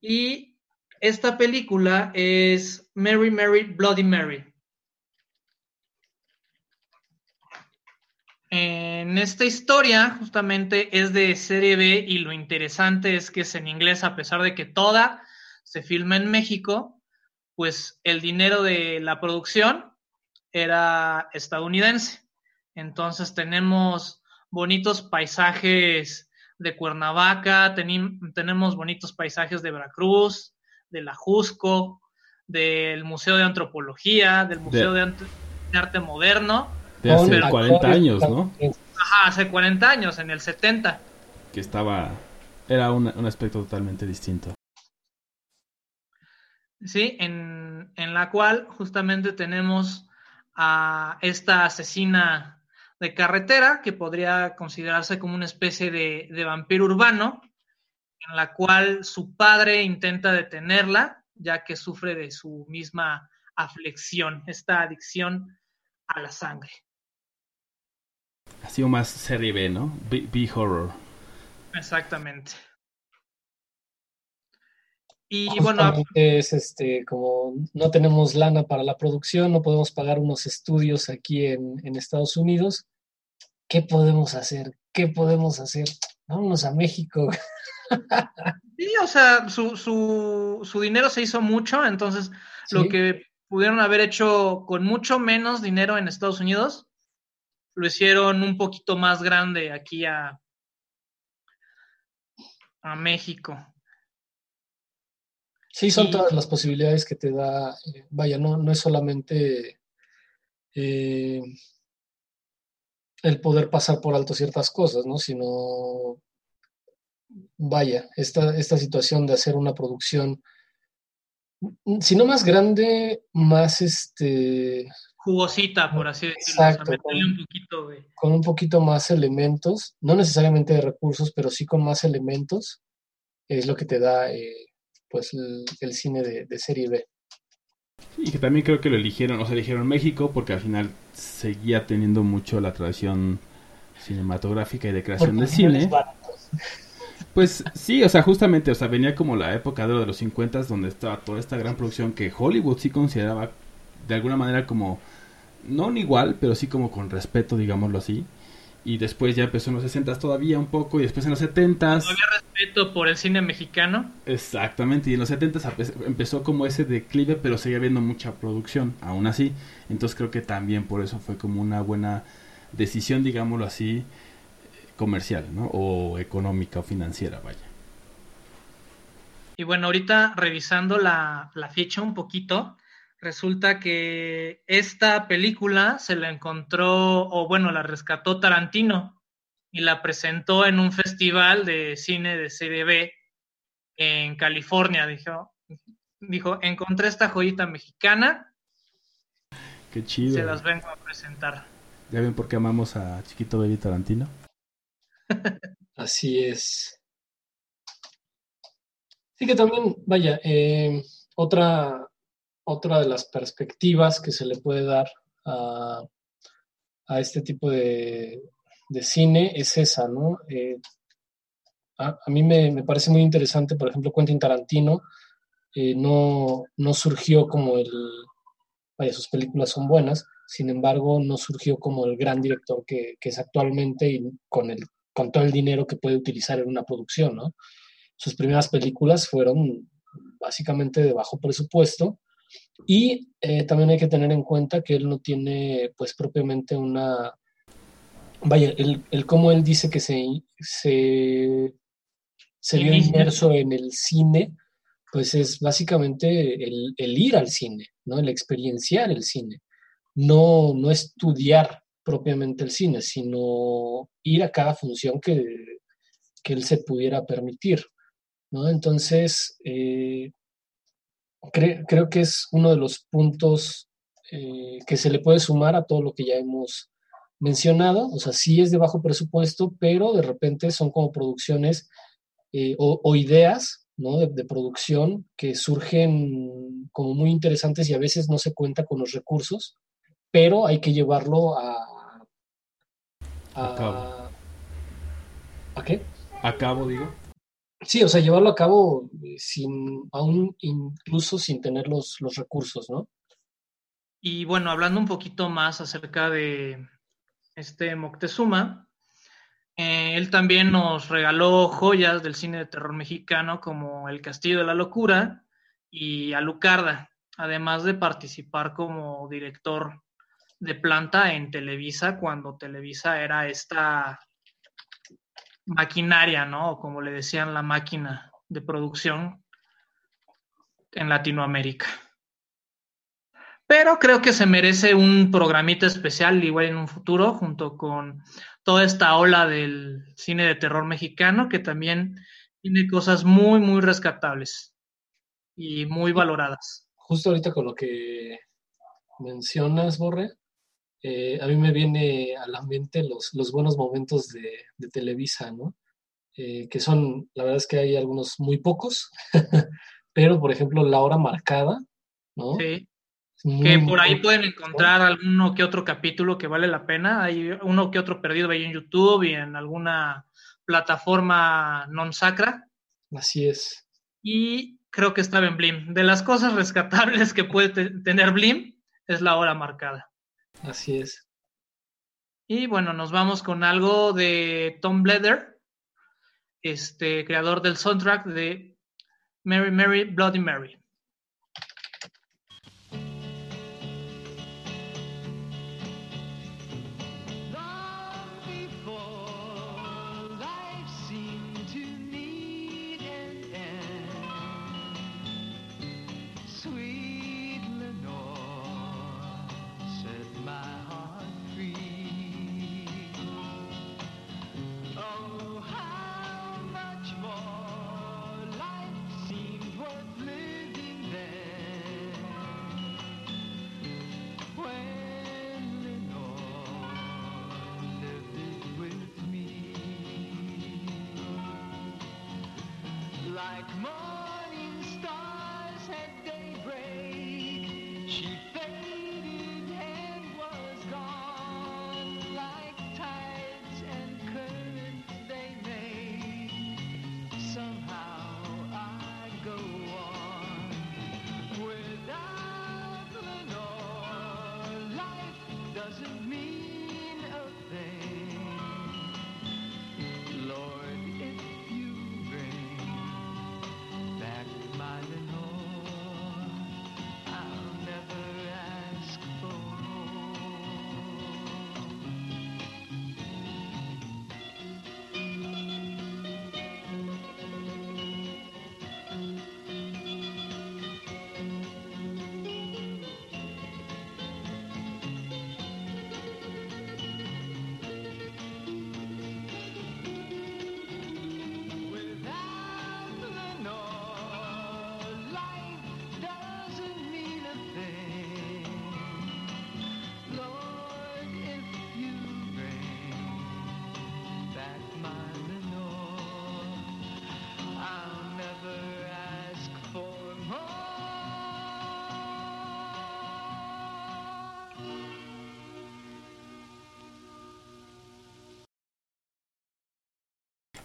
Y esta película es Mary Mary Bloody Mary. En esta historia, justamente es de serie B y lo interesante es que es en inglés, a pesar de que toda se filma en México, pues el dinero de la producción era estadounidense. Entonces tenemos bonitos paisajes de Cuernavaca, tenemos bonitos paisajes de Veracruz, de la Jusco, del Museo de Antropología, del Museo de Arte Moderno de hace 40 años, ¿no? Ajá, hace 40 años, en el 70. Que estaba, era un, un aspecto totalmente distinto. Sí, en, en, la cual justamente tenemos a esta asesina de carretera, que podría considerarse como una especie de, de vampiro urbano, en la cual su padre intenta detenerla, ya que sufre de su misma aflicción, esta adicción a la sangre. Ha sido más serie B, ¿no? B-horror. Exactamente. Y bueno, es este como no tenemos lana para la producción, no podemos pagar unos estudios aquí en, en Estados Unidos. ¿Qué podemos hacer? ¿Qué podemos hacer? Vámonos a México. Sí, o sea, su, su, su dinero se hizo mucho, entonces lo que pudieron haber hecho con mucho menos dinero en Estados Unidos, lo hicieron un poquito más grande aquí a, a México. Sí, son todas las posibilidades que te da, eh, vaya, no, no es solamente eh, el poder pasar por alto ciertas cosas, ¿no? Sino, vaya, esta, esta situación de hacer una producción, si no más grande, más este, jugosita, por así decirlo. Exacto, con, un poquito con un poquito más elementos, no necesariamente de recursos, pero sí con más elementos, es lo que te da eh, pues el, cine de, serie B. Y que también creo que lo eligieron, o sea, eligieron México porque al final seguía teniendo mucho la tradición cinematográfica y de creación de cine. Pues sí, o sea, justamente, o sea, venía como la época de los 50 donde estaba toda esta gran producción que Hollywood sí consideraba de alguna manera como no igual, pero sí como con respeto, digámoslo así. Y después ya empezó en los 60 todavía un poco, y después en los 70 ¿No había respeto por el cine mexicano? Exactamente, y en los 70 empezó como ese declive, pero seguía habiendo mucha producción, aún así. Entonces creo que también por eso fue como una buena decisión, digámoslo así, comercial, ¿no? O económica o financiera, vaya. Y bueno, ahorita revisando la, la ficha un poquito, resulta que esta película se la encontró, o bueno, la rescató Tarantino y la presentó en un festival de cine de serie B en California. Dijo, dijo encontré esta joyita mexicana. Qué chido. Se las vengo a presentar. ¿Ya ven por qué amamos a Chiquito Baby Tarantino? Así es. Sí que también, vaya, eh, otra otra de las perspectivas que se le puede dar a, este tipo de, cine es esa, ¿no? Eh, a, mí me, parece muy interesante, por ejemplo, Quentin Tarantino eh, no, no surgió como el, vaya, sus películas son buenas, sin embargo, no surgió como el gran director que, es actualmente y con, el, con todo el dinero que puede utilizar en una producción, ¿no? Sus primeras películas fueron básicamente de bajo presupuesto, y eh, también hay que tener en cuenta que él no tiene, pues, propiamente una. Vaya, el, el cómo él dice que se, se, se vio inmerso en el cine, pues es básicamente el, el, ir al cine, ¿no? El experienciar el cine. No, no estudiar propiamente el cine, sino ir a cada función que, que él se pudiera permitir, ¿no? Entonces, eh, creo que es uno de los puntos eh, que se le puede sumar a todo lo que ya hemos mencionado. O sea, sí es de bajo presupuesto, pero de repente son como producciones eh, o, ideas ¿no? de, producción que surgen como muy interesantes y a veces no se cuenta con los recursos, pero hay que llevarlo a... ¿A, cabo. ¿A qué? A cabo, digo. Sí, o sea, llevarlo a cabo eh, sin, aún incluso sin tener los, los recursos, ¿no? Y bueno, hablando un poquito más acerca de este Moctezuma, eh, él también nos regaló joyas del cine de terror mexicano como El Castillo de la Locura y Alucarda, además de participar como director de planta en Televisa cuando Televisa era esta maquinaria, ¿no? Como le decían, la máquina de producción en Latinoamérica. Pero creo que se merece un programita especial, igual en un futuro, junto con toda esta ola del cine de terror mexicano, que también tiene cosas muy, muy rescatables y muy valoradas. Justo ahorita con lo que mencionas, Borre, eh, a mí me viene al ambiente los, los buenos momentos de, Televisa, ¿no? Eh, que son, la verdad es que hay algunos muy pocos, pero por ejemplo la hora marcada, ¿no? Sí. Que por ahí pueden encontrar alguno que otro capítulo que vale la pena. Hay uno que otro perdido ahí en YouTube y en alguna plataforma non sacra. Así es. Y creo que estaba en Blim. De las cosas rescatables que puede tener Blim es la hora marcada. Así es. Y bueno, nos vamos con algo de Tom Bledder, este creador del soundtrack de Mary Mary Bloody Mary. like more.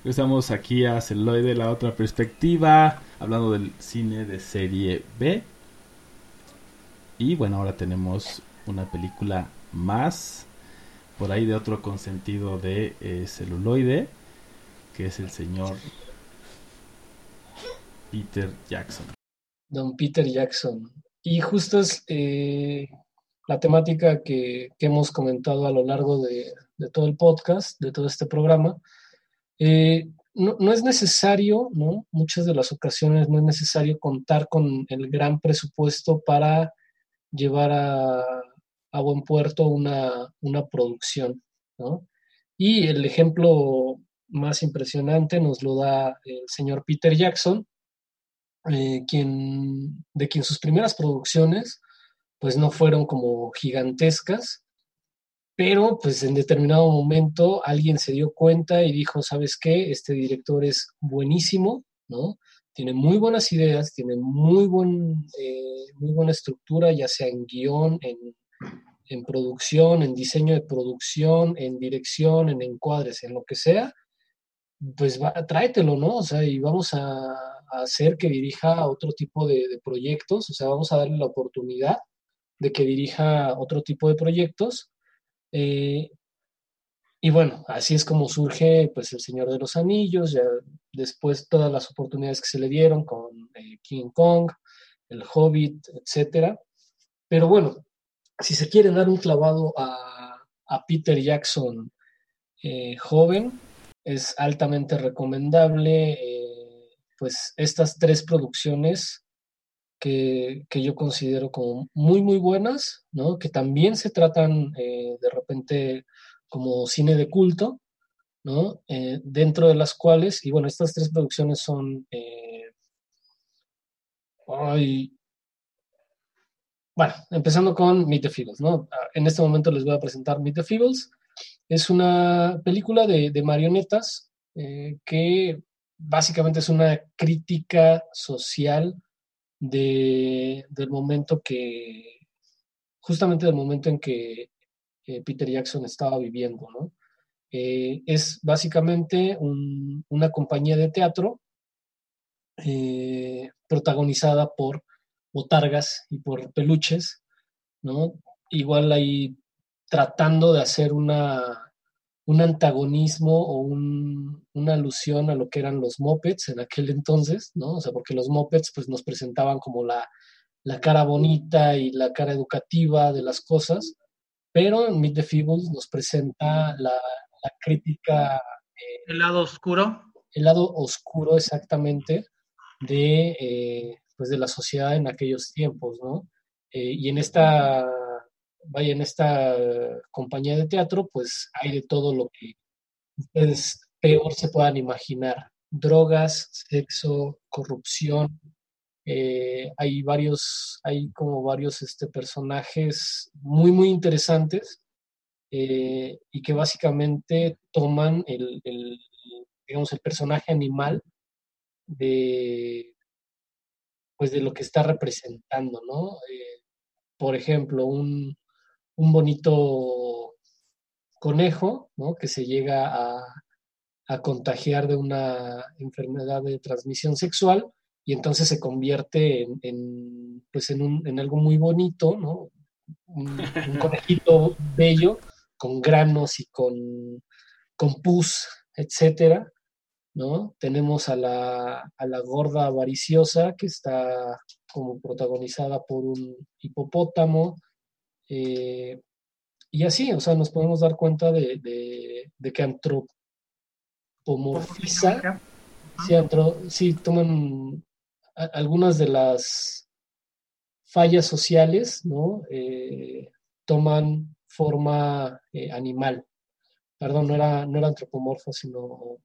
Estamos aquí a Celoide, la otra perspectiva, hablando del cine de serie B. Y bueno, ahora tenemos una película más, por ahí de otro consentido de eh, celuloide, que es el señor Peter Jackson. Don Peter Jackson. Y justo es eh, la temática que, hemos comentado a lo largo de, de todo el podcast, de todo este programa eh, no, es necesario, ¿no? Muchas de las ocasiones no es necesario contar con el gran presupuesto para llevar a, buen puerto una, producción, ¿no? Y el ejemplo más impresionante nos lo da el señor Peter Jackson, eh, quien, de quien sus primeras producciones pues no fueron como gigantescas, pero pues en determinado momento alguien se dio cuenta y dijo, ¿sabes qué? Este director es buenísimo, ¿no? Tiene muy buenas ideas, tiene muy, buen, eh, muy buena estructura, ya sea en guion, en, en producción, en diseño de producción, en dirección, en encuadres, en lo que sea, pues va, tráetelo, ¿no? O sea, y vamos a, hacer que dirija otro tipo de, proyectos, o sea, vamos a darle la oportunidad de que dirija otro tipo de proyectos. Eh, y bueno, así es como surge pues El Señor de los Anillos, después todas las oportunidades que se le dieron con eh, King Kong, El Hobbit, etcétera. Pero bueno, si se quiere dar un clavado a, a Peter Jackson eh, joven, es altamente recomendable pues estas tres producciones que, yo considero como muy muy buenas, ¿no? que también se tratan eh, de repente como cine de culto, ¿no? Eh, dentro de las cuales, y bueno, estas tres producciones son... bueno, empezando con Meet the Feebles, ¿no? En este momento les voy a presentar Meet the Feebles, es una película de, marionetas eh, que básicamente es una crítica social de, del momento que, justamente del momento en que eh, Peter Jackson estaba viviendo. Eh, es básicamente una compañía de teatro protagonizada por botargas y por peluches. Igual hay tratando de hacer una, un antagonismo o una alusión a lo que eran los mopeds en aquel entonces, ¿no? O sea, porque los mopeds pues nos presentaban como la, cara bonita y la cara educativa de las cosas, pero en Meet the Feebles nos presenta la, crítica... Eh, el lado oscuro. El lado oscuro exactamente de, eh, pues de la sociedad en aquellos tiempos, ¿no? Eh, y en esta vaya, en esta compañía de teatro, pues hay de todo lo que ustedes peor se puedan imaginar. Drogas, sexo, corrupción. Eh, hay varios, hay como varios este, personajes muy, muy interesantes eh, y que básicamente toman el, digamos, el personaje animal de, pues de lo que está representando, ¿no? Eh, por ejemplo, un, un bonito conejo, ¿no? Que se llega a, contagiar de una enfermedad de transmisión sexual y entonces se convierte en, pues en, un, en, algo muy bonito, ¿no? Un, conejito bello con granos y con, con pus, etcétera, ¿no? Tenemos a la, a la gorda avariciosa que está como protagonizada por un hipopótamo, eh, y así, o sea, nos podemos dar cuenta de, que antropomorfiza, sí, toman algunas de las fallas sociales, ¿no? Eh, toman forma eh, animal. Perdón, no era, no era antropomorfo, sino,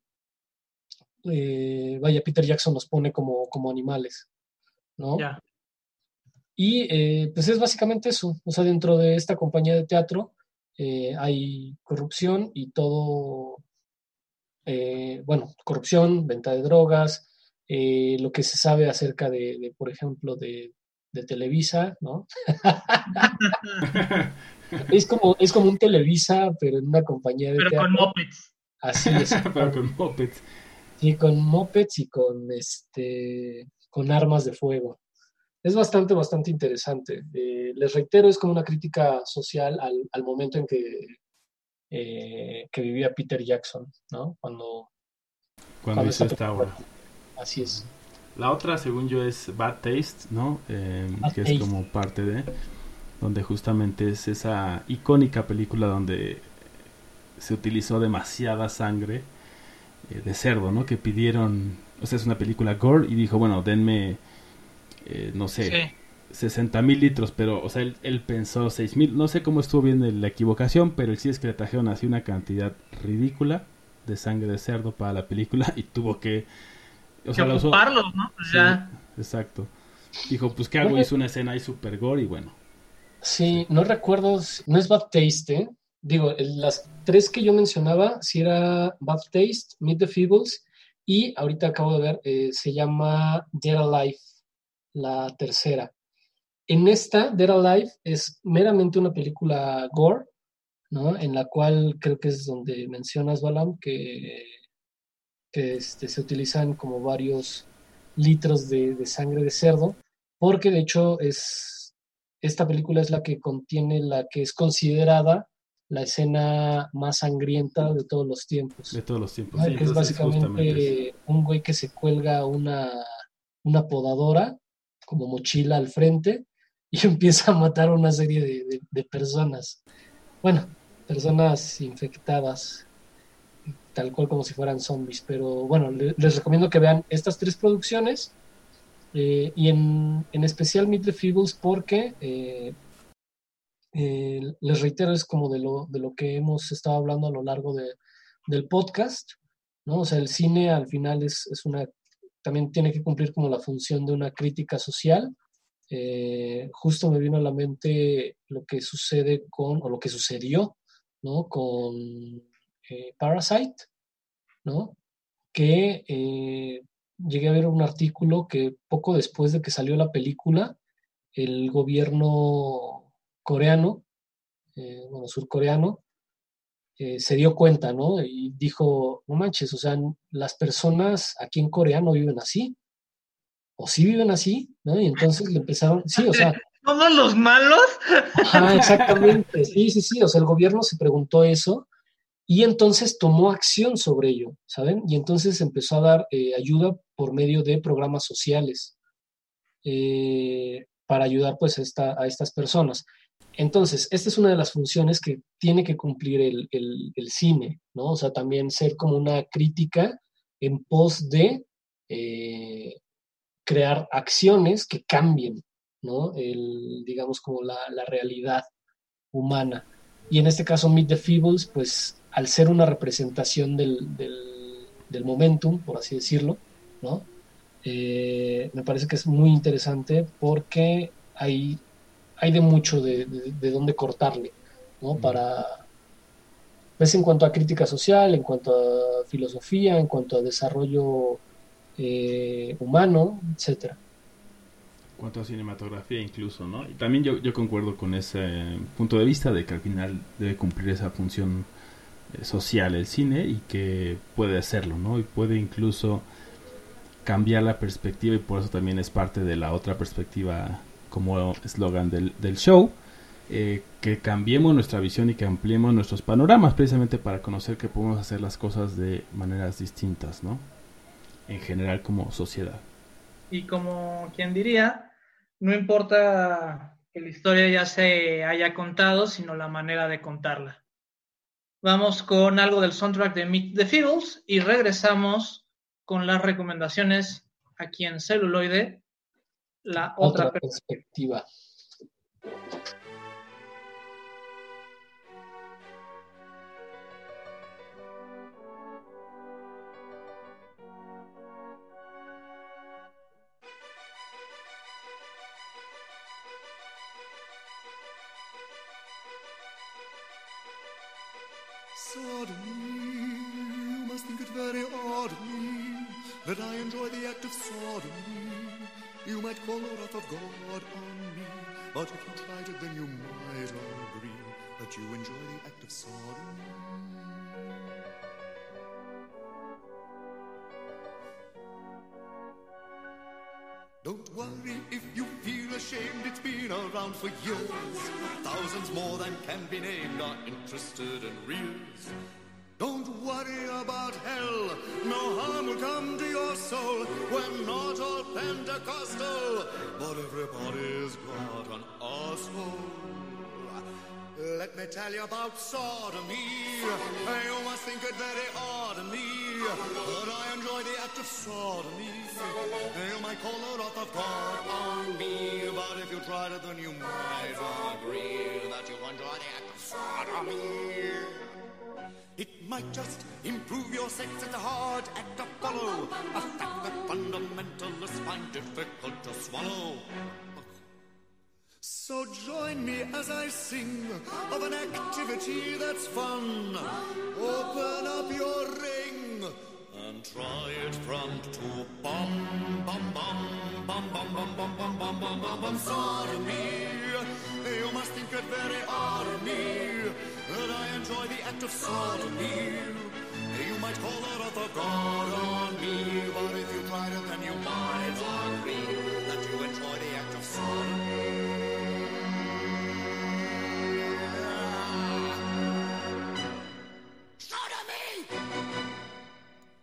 vaya, Peter Jackson nos pone como, como animales, ¿no? Y eh, pues es básicamente eso. O sea, dentro de esta compañía de teatro eh, hay corrupción y todo, eh, bueno, corrupción, venta de drogas, lo que se sabe acerca de, por ejemplo, de, Televisa, ¿no? es, como, es como un Televisa, pero en una compañía de pero teatro. Pero con mopeds. Así es. pero con mopeds. Sí, con mopeds y con, este, con armas de fuego es bastante, bastante interesante. Eh, les reitero, es como una crítica social al, momento en que, eh, que vivía Peter Jackson, ¿no? Cuando, cuando, hizo esta obra. Así es. La otra, según yo, es Bad Taste, ¿no? Eh, que es como parte de, donde justamente es esa icónica película donde se utilizó demasiada sangre de cerdo, ¿no? Que pidieron, o sea, es una película gore y dijo, bueno, denme eh, no sé, 60 mil litros, pero, o sea, él, pensó 6 mil, no sé cómo estuvo bien la equivocación, pero el sí es que le trajeron así una cantidad ridícula de sangre de cerdo para la película y tuvo que... O sea, ocuparlo, ¿no? Pues ya. exacto. Dijo, pues, ¿qué hago? Hizo una escena ahí super gore y bueno. Sí, no recuerdo, no es Bad Taste, ¿eh? Digo, las tres que yo mencionaba, si era Bad Taste, Meet the Feebles, y ahorita acabo de ver, eh, se llama Dead Alive, la tercera. En esta, Dead Alive, es meramente una película gore, ¿no? En la cual creo que es donde mencionas, Balam, que, que este, se utilizan como varios litros de, de sangre de cerdo, porque de hecho es, esta película es la que contiene la que es considerada la escena más sangrienta de todos los tiempos. De todos los tiempos. que es básicamente un güey que se cuelga una, una podadora como mochila al frente y empieza a matar a una serie de, personas. Bueno, personas infectadas, tal cual como si fueran zombies. Pero bueno, les recomiendo que vean estas tres producciones eh, y en, en, especial Meet the Feebles porque eh, eh, les reitero, es como de lo, de lo que hemos estado hablando a lo largo de, del podcast, ¿no? O sea, el cine al final es, es, una, también tiene que cumplir como la función de una crítica social. Eh, justo me vino a la mente lo que sucede con, o lo que sucedió, ¿no? Con eh, Parasite, ¿no? Que llegué a ver un artículo que poco después de que salió la película, el gobierno coreano, eh, bueno, surcoreano, eh, se dio cuenta, ¿no? Y dijo, no manches, o sea, las personas aquí en Corea no viven así, o sí viven así, ¿no? Y entonces le empezaron, sí, o sea... ¿Todos los malos? Ajá, exactamente, sí, sí, sí, o sea, el gobierno se preguntó eso y entonces tomó acción sobre ello, ¿saben? Y entonces empezó a dar eh, ayuda por medio de programas sociales para ayudar pues a, a estas personas. Entonces, esta es una de las funciones que tiene que cumplir el, cine, ¿no? O sea, también ser como una crítica en pos de eh, crear acciones que cambien, ¿no? Digamos, como la, realidad humana. Y en este caso, Meet the Feebles, pues al ser una representación del, del, momentum, por así decirlo, ¿no? Eh, me parece que es muy interesante porque hay hay de mucho de, de, dónde cortarle, ¿no? Para, pues en cuanto a crítica social, en cuanto a filosofía, en cuanto a desarrollo eh, humano, etcétera. En cuanto a cinematografía incluso, ¿no? Y también yo, yo concuerdo con ese punto de vista de que al final debe cumplir esa función eh, social el cine y que puede hacerlo, ¿no? Y puede incluso cambiar la perspectiva y por eso también es parte de la otra perspectiva como eslogan del, del, show, eh, que cambiemos nuestra visión y que ampliemos nuestros panoramas, precisamente para conocer que podemos hacer las cosas de maneras distintas, ¿no? En general como sociedad. Y como quien diría, no importa que la historia ya se haya contado, sino la manera de contarla. Vamos con algo del soundtrack de Meet the Fiddles y regresamos con las recomendaciones aquí en celuloide la otra, otra perspectiva. Sodomy, you must think it very odd of me that I enjoy the act of sodomy. You might call the wrath of God on me, but if you tried it, then you might agree that you enjoy the act of sodomy. Don't worry if you feel ashamed, it's been around for years. Thousands more than can be named are interested in reels. Don't worry about hell, no harm will come to your soul. We're not all Pentecostal, but everybody's got an asshole. Let me tell you about sodomy. You must think it very odd of me, but I enjoy the act of sodomy. You might call the wrath of God on me, but if you tried it, then you might agree that you enjoy the act of sodomy. Might just improve your sex. It's a hard act to follow. A fact that fundamentalists find difficult to swallow. So join me as I sing of an activity that's fun. Open up your ring and try it front to bum bum bum bum bum bum bum bum bum bum bum bum sodomy. You must think it very odd of me that I enjoy the act of sodomy. You might call it a god on me, but if you tried it, then you might agree that you enjoy the act of sodomy.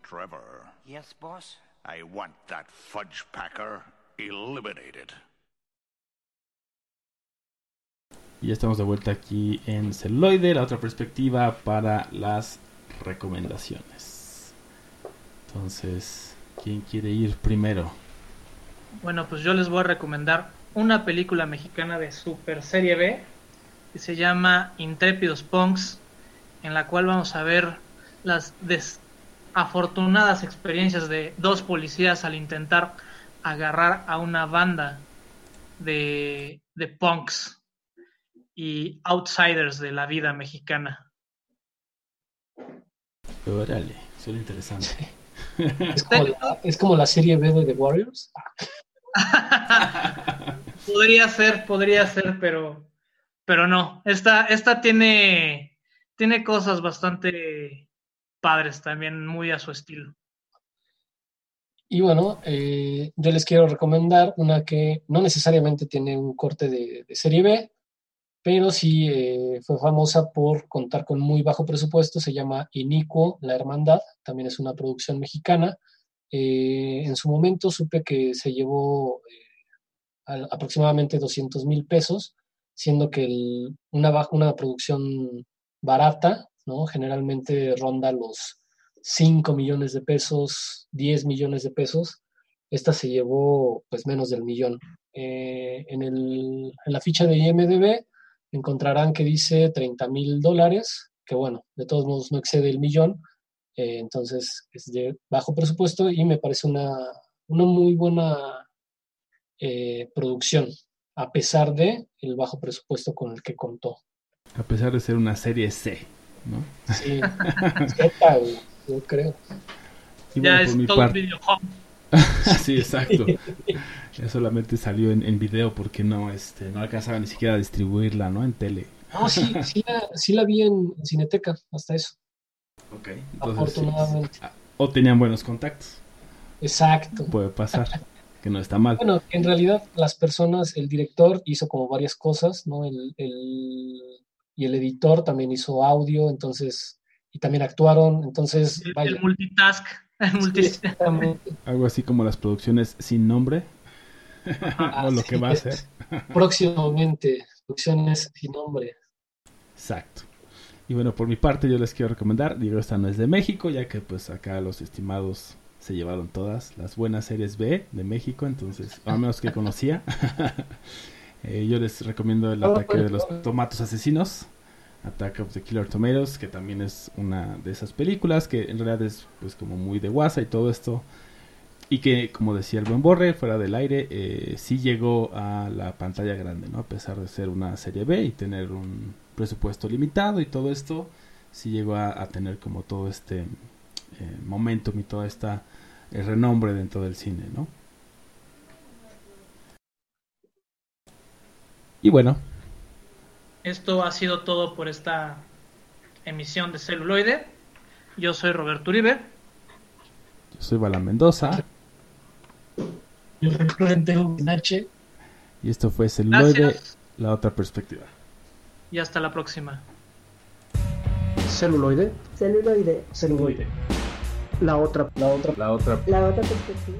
Trevor, Yes, boss? I want that fudge packer eliminated. Y ya estamos de vuelta aquí en celuloide, la otra perspectiva para las recomendaciones. Entonces, ¿quién quiere ir primero? Bueno, pues yo les voy a recomendar una película mexicana de super serie B que se llama Intrépidos Punks, en la cual vamos a ver las desafortunadas experiencias de dos policías al intentar agarrar a una banda de, de punks y outsiders de la vida mexicana. Órale, suena interesante. Es como, la, es como la serie B de The Warriors. podría ser, podría ser, pero, pero no. Esta, esta tiene, tiene cosas bastante padres también, muy a su estilo. Y bueno, eh, yo les quiero recomendar una que no necesariamente tiene un corte de, de serie B, pero sí eh, fue famosa por contar con muy bajo presupuesto, se llama Inicuo, La Hermandad, también es una producción mexicana. Eh, en su momento supe que se llevó eh, aproximadamente 200 mil pesos, siendo que una, una producción barata, ¿no? generalmente ronda los 5 millones de pesos, 10 millones de pesos, esta se llevó pues menos del millón. en, el, en la ficha de IMDB encontrarán que dice 30 mil dólares, que bueno, de todos modos no excede el millón, eh, entonces es de bajo presupuesto y me parece una, una muy buena eh, producción, a pesar de el bajo presupuesto con el que contó. A pesar de ser una serie C, ¿no? Sí, Z, yo creo. Y ya es todo parte... video sí, exacto. solamente salió en, en, video porque no, este, no alcanzaba ni siquiera a distribuirla, ¿no? En tele. No, sí, sí la, sí la vi en Cineteca, hasta eso. Ok, entonces, Afortunadamente. Sí, o tenían buenos contactos. Exacto. Puede pasar, que no está mal. Bueno, en realidad las personas, el director hizo como varias cosas, ¿no? El, el, y el editor también hizo audio, entonces, y también actuaron, entonces... El, vaya. el multitask. Sí, Algo así como las producciones sin nombre. Ah, o lo que va a ser. Próximamente, producciones sin nombre. Exacto. Y bueno, por mi parte yo les quiero recomendar, digo, esta no es de México, ya que pues acá los estimados se llevaron todas las buenas series B de México, entonces, al menos que conocía. eh, yo les recomiendo el ataque de los tomatos asesinos. Attack of the Killer Tomatoes, que también es una de esas películas que en realidad es pues como muy de guasa y todo esto. Y que, como decía el buen Borre, fuera del aire, eh, sí llegó a la pantalla grande, ¿no? A pesar de ser una serie B y tener un presupuesto limitado y todo esto, sí llegó a, tener como todo este eh, momentum y todo esta renombre dentro del cine, ¿no? Y bueno, esto ha sido todo por esta emisión de celuloide. Yo soy Roberto Uribe. Yo soy Bala Mendoza. Yo soy Florente H. Y esto fue celuloide, Gracias. la otra perspectiva. Y hasta la próxima. Celuloide. Celuloide. Celuloide. La otra, la otra, la otra, la otra perspectiva.